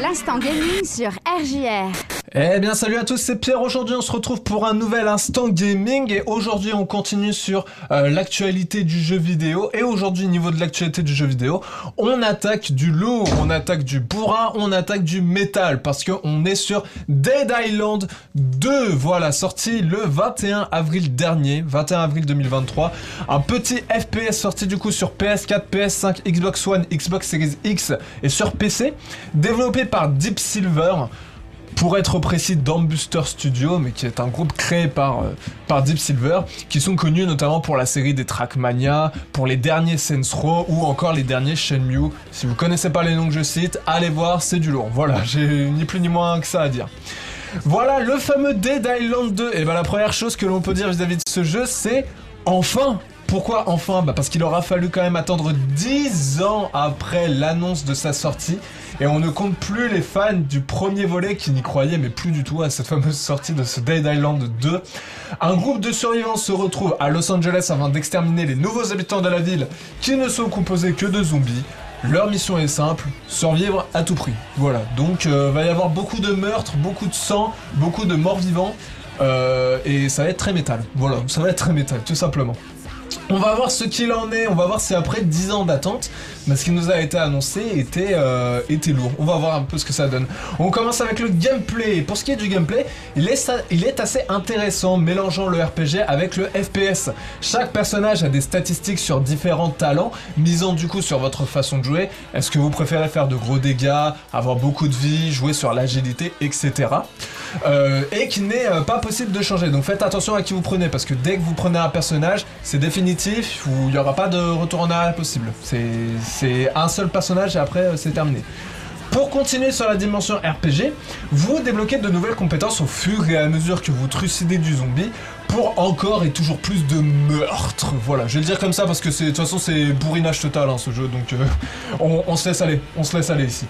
L'instant gaming sur RJR. Eh bien salut à tous, c'est Pierre. Aujourd'hui on se retrouve pour un nouvel instant gaming et aujourd'hui on continue sur euh, l'actualité du jeu vidéo. Et aujourd'hui niveau de l'actualité du jeu vidéo, on attaque du lourd, on attaque du bourrin, on attaque du métal parce qu'on est sur Dead Island 2. Voilà, sorti le 21 avril dernier, 21 avril 2023. Un petit FPS sorti du coup sur PS4, PS5, Xbox One, Xbox Series X et sur PC, développé par Deep Silver pour être précis d'Ambuster Studio, mais qui est un groupe créé par, euh, par Deep Silver, qui sont connus notamment pour la série des Trackmania, pour les derniers Saints Row ou encore les derniers Shenmue. Si vous connaissez pas les noms que je cite, allez voir, c'est du lourd. Voilà, j'ai ni plus ni moins que ça à dire. Voilà le fameux Dead Island 2. Et ben la première chose que l'on peut dire vis-à-vis de ce jeu, c'est enfin pourquoi enfin bah Parce qu'il aura fallu quand même attendre 10 ans après l'annonce de sa sortie. Et on ne compte plus les fans du premier volet qui n'y croyaient, mais plus du tout à cette fameuse sortie de ce Dead Island 2. Un groupe de survivants se retrouve à Los Angeles afin d'exterminer les nouveaux habitants de la ville qui ne sont composés que de zombies. Leur mission est simple, survivre à tout prix. Voilà, donc euh, va y avoir beaucoup de meurtres, beaucoup de sang, beaucoup de morts vivants. Euh, et ça va être très métal. Voilà, ça va être très métal, tout simplement. On va voir ce qu'il en est, on va voir si après 10 ans d'attente, mais ce qui nous a été annoncé était, euh, était lourd. On va voir un peu ce que ça donne. On commence avec le gameplay. Pour ce qui est du gameplay, il est, assez intéressant, mélangeant le RPG avec le FPS. Chaque personnage a des statistiques sur différents talents, misant du coup sur votre façon de jouer. Est-ce que vous préférez faire de gros dégâts, avoir beaucoup de vie, jouer sur l'agilité, etc. Euh, et qui n'est euh, pas possible de changer. Donc faites attention à qui vous prenez, parce que dès que vous prenez un personnage, c'est définitif, il n'y aura pas de retour en arrière possible. Un seul personnage et après euh, c'est terminé. Pour continuer sur la dimension RPG, vous débloquez de nouvelles compétences au fur et à mesure que vous trucidez du zombie pour encore et toujours plus de meurtres. Voilà, je vais le dire comme ça parce que de toute façon c'est bourrinage total hein, ce jeu, donc on, on se laisse aller, on se laisse aller ici.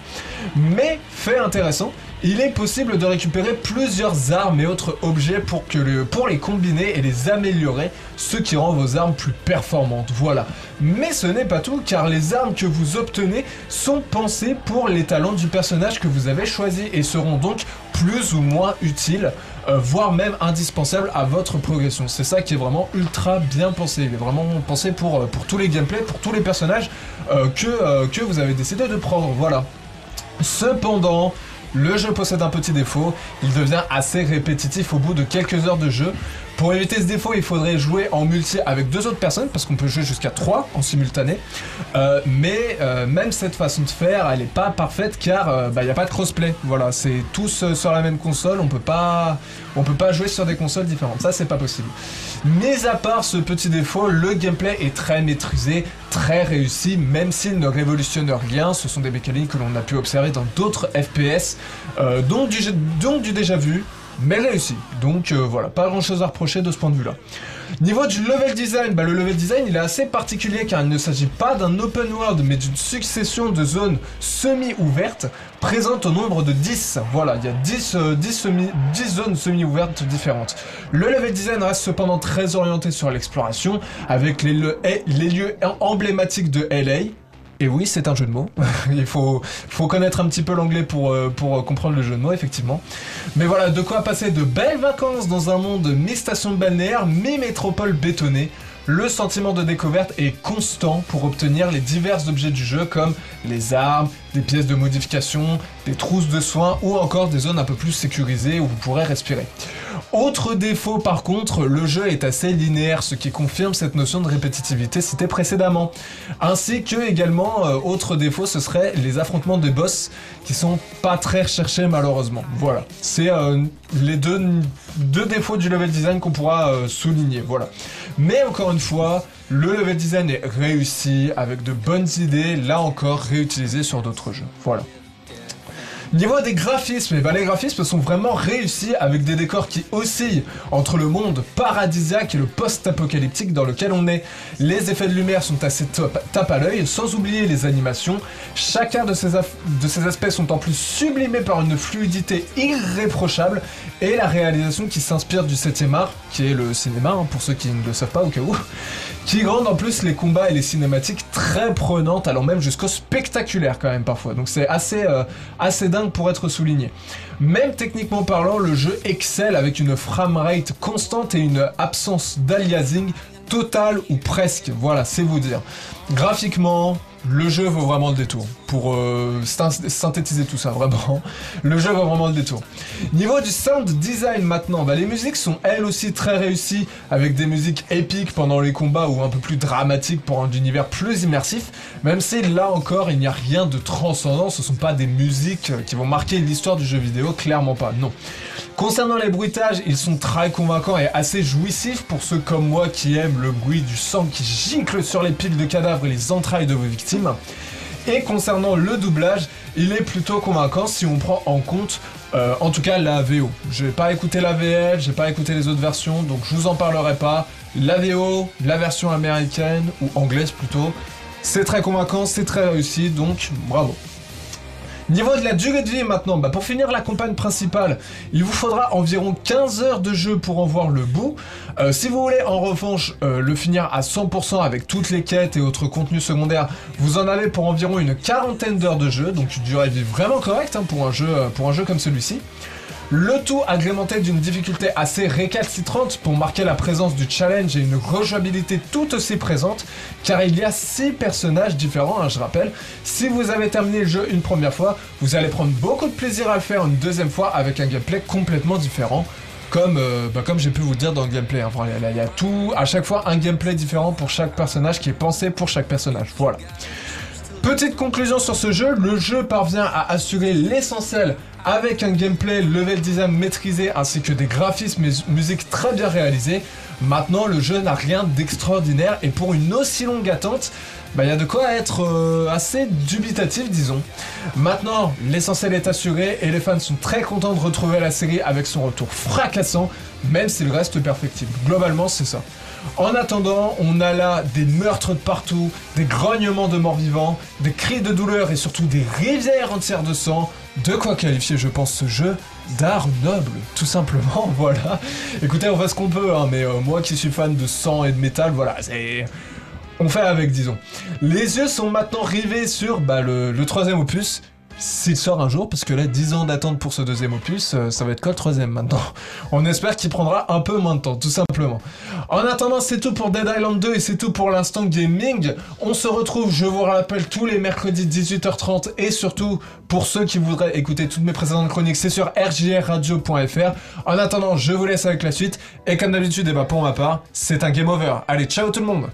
Mais fait intéressant, il est possible de récupérer plusieurs armes et autres objets pour, que pour les combiner et les améliorer, ce qui rend vos armes plus performantes. Voilà. Mais ce n'est pas tout, car les armes que vous obtenez sont pensées pour les talents du personnage que vous avez choisi et seront donc plus ou moins utiles, euh, voire même indispensables à votre progression. C'est ça qui est vraiment ultra bien pensé. Il est vraiment pensé pour, euh, tous les gameplays, pour tous les personnages euh, que, que vous avez décidé de prendre. Voilà. Cependant, le jeu possède un petit défaut, il devient assez répétitif au bout de quelques heures de jeu. Pour éviter ce défaut, il faudrait jouer en multi avec deux autres personnes, parce qu'on peut jouer jusqu'à trois en simultané. Euh, mais euh, même cette façon de faire, elle n'est pas parfaite car il euh, n'y bah, a pas de crossplay. Voilà, c'est tous sur la même console, on peut pas, on peut pas jouer sur des consoles différentes. Ça, c'est pas possible. Mais à part ce petit défaut, le gameplay est très maîtrisé, très réussi, même s'il ne révolutionne rien. Ce sont des mécaniques que l'on a pu observer dans d'autres FPS, dont du déjà vu, mais réussi. Donc euh, voilà, pas grand chose à reprocher de ce point de vue là. Niveau du level design, bah, le level design il est assez particulier car il ne s'agit pas d'un open world mais d'une succession de zones semi-ouvertes présentes au nombre de 10. Voilà, il y a 10, 10, euh, zones semi-ouvertes différentes. Le level design reste cependant très orienté sur l'exploration avec les, les lieux emblématiques de LA, et oui, c'est un jeu de mots. Il faut, connaître un petit peu l'anglais pour, euh, pour comprendre le jeu de mots, effectivement. Mais voilà, de quoi passer de belles vacances dans un monde mi-station balnéaire, mi-métropole bétonnée. Le sentiment de découverte est constant pour obtenir les divers objets du jeu comme les armes, des pièces de modification, des trousses de soins ou encore des zones un peu plus sécurisées où vous pourrez respirer. Autre défaut par contre, le jeu est assez linéaire, ce qui confirme cette notion de répétitivité citée précédemment. Ainsi que également, euh, autre défaut, ce serait les affrontements des boss qui sont pas très recherchés malheureusement. Voilà, c'est euh, les deux, deux, défauts du level design qu'on pourra euh, souligner. Voilà. Mais encore une fois, le level design est réussi avec de bonnes idées, là encore réutilisées sur d'autres jeux. Voilà. Niveau des graphismes, eh ben, les graphismes sont vraiment réussis avec des décors qui oscillent entre le monde paradisiaque et le post-apocalyptique dans lequel on est. Les effets de lumière sont assez top, à l'œil, sans oublier les animations. Chacun de ces, de ces aspects sont en plus sublimés par une fluidité irréprochable et la réalisation qui s'inspire du 7ème art, qui est le cinéma, hein, pour ceux qui ne le savent pas au cas où, qui rendent en plus les combats et les cinématiques très prenantes, allant même jusqu'au spectaculaire quand même parfois. Donc c'est assez, euh, assez dingue pour être souligné. Même techniquement parlant, le jeu excelle avec une framerate constante et une absence d'aliasing totale ou presque. Voilà, c'est vous dire. Graphiquement, le jeu vaut vraiment le détour. Pour euh, synthétiser tout ça, vraiment. Le jeu vaut vraiment le détour. Niveau du sound design maintenant, bah, les musiques sont elles aussi très réussies, avec des musiques épiques pendant les combats ou un peu plus dramatiques pour un univers plus immersif. Même si là encore, il n'y a rien de transcendant, ce ne sont pas des musiques qui vont marquer l'histoire du jeu vidéo, clairement pas, non. Concernant les bruitages, ils sont très convaincants et assez jouissifs pour ceux comme moi qui aiment le bruit du sang qui gicle sur les piles de cadavres et les entrailles de vos victimes. Et concernant le doublage, il est plutôt convaincant si on prend en compte, euh, en tout cas, la VO. Je n'ai pas écouté la VL, j'ai pas écouté les autres versions, donc je vous en parlerai pas. La VO, la version américaine, ou anglaise plutôt, c'est très convaincant, c'est très réussi, donc bravo. Niveau de la durée de vie maintenant, bah pour finir la campagne principale, il vous faudra environ 15 heures de jeu pour en voir le bout. Euh, si vous voulez en revanche euh, le finir à 100% avec toutes les quêtes et autres contenus secondaires, vous en avez pour environ une quarantaine d'heures de jeu, donc une durée de vie vraiment correcte hein, pour, euh, pour un jeu comme celui-ci. Le tout agrémenté d'une difficulté assez récalcitrante pour marquer la présence du challenge et une rejouabilité tout aussi présente, car il y a 6 personnages différents, hein, je rappelle. Si vous avez terminé le jeu une première fois, vous allez prendre beaucoup de plaisir à le faire une deuxième fois avec un gameplay complètement différent. Comme, euh, bah, comme j'ai pu vous dire dans le gameplay, hein. il y a tout, à chaque fois un gameplay différent pour chaque personnage qui est pensé pour chaque personnage. Voilà. Petite conclusion sur ce jeu, le jeu parvient à assurer l'essentiel avec un gameplay level design maîtrisé ainsi que des graphismes et musiques très bien réalisées. Maintenant, le jeu n'a rien d'extraordinaire et pour une aussi longue attente, bah, il y a de quoi être euh, assez dubitatif, disons. Maintenant, l'essentiel est assuré et les fans sont très contents de retrouver la série avec son retour fracassant, même s'il reste perfectible. Globalement, c'est ça. En attendant, on a là des meurtres de partout, des grognements de morts vivants, des cris de douleur et surtout des rivières entières de sang. De quoi qualifier, je pense, ce jeu d'art noble, tout simplement, voilà. Écoutez, on fait ce qu'on peut, hein, mais euh, moi qui suis fan de sang et de métal, voilà, c'est... On fait avec, disons. Les yeux sont maintenant rivés sur bah, le troisième opus, s'il sort un jour, parce que là, 10 ans d'attente pour ce deuxième opus, euh, ça va être quoi le troisième maintenant On espère qu'il prendra un peu moins de temps, tout simplement. En attendant, c'est tout pour Dead Island 2 et c'est tout pour l'instant gaming. On se retrouve, je vous rappelle, tous les mercredis 18h30 et surtout, pour ceux qui voudraient écouter toutes mes précédentes chroniques, c'est sur rjrradio.fr. En attendant, je vous laisse avec la suite et comme d'habitude, et bah pour ma part, c'est un game over. Allez, ciao tout le monde